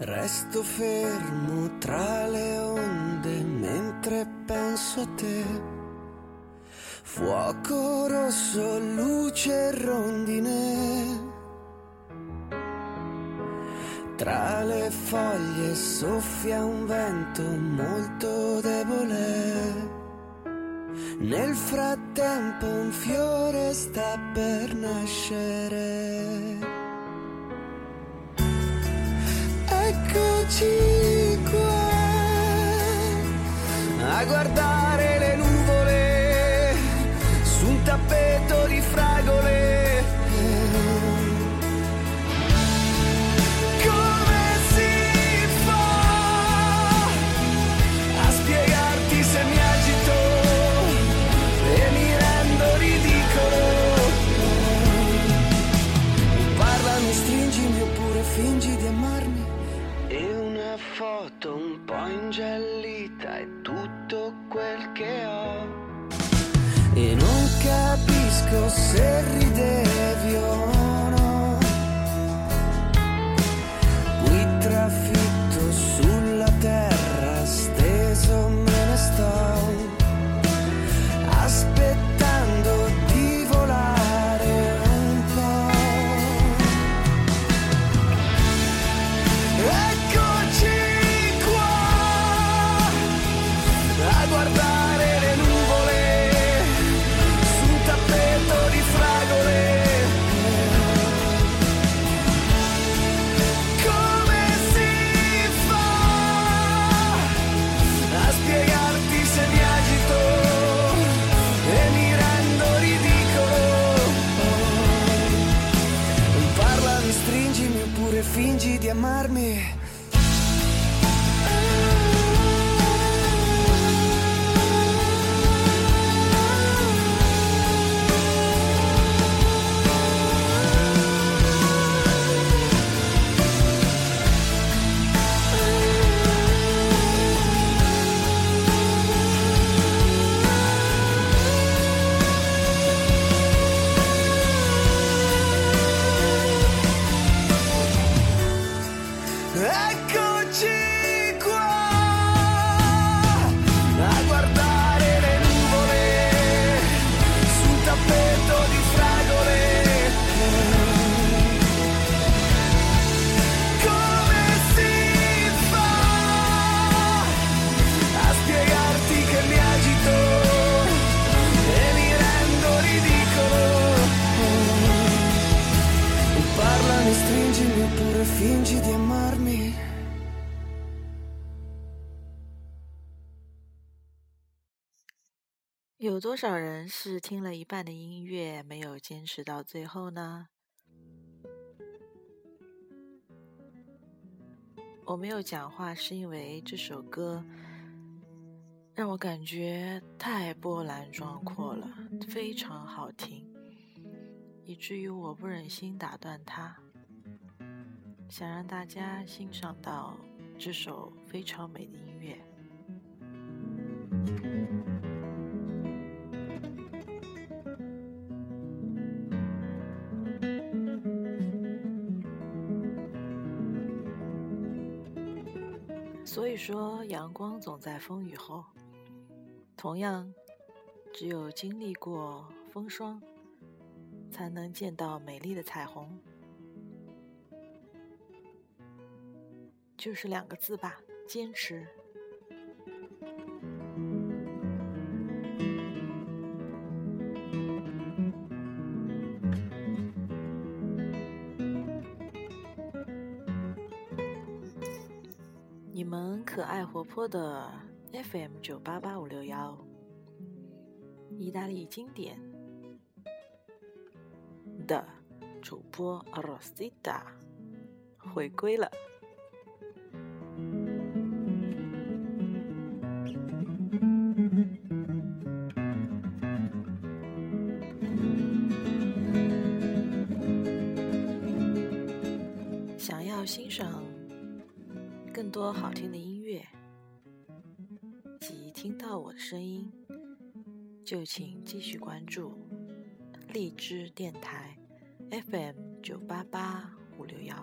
Resto fermo tra le onde mentre penso a te. Fuoco rosso, luce rondine. Tra le foglie soffia un vento molto debole. Nel frattempo un fiore sta per nascere. could you foto un po' ingiallita è tutto quel che ho. E non capisco se ridevi o amarme. 有多少人是听了一半的音乐没有坚持到最后呢？我没有讲话，是因为这首歌让我感觉太波澜壮阔了，非常好听，以至于我不忍心打断它，想让大家欣赏到这首非常美的音乐。所以说，阳光总在风雨后。同样，只有经历过风霜，才能见到美丽的彩虹。就是两个字吧，坚持。你们可爱活泼的 FM 九八八五六幺，意大利经典的主播 Rosita 回归了。欣赏更多好听的音乐，及听到我的声音，就请继续关注荔枝电台 FM 九八八五六幺。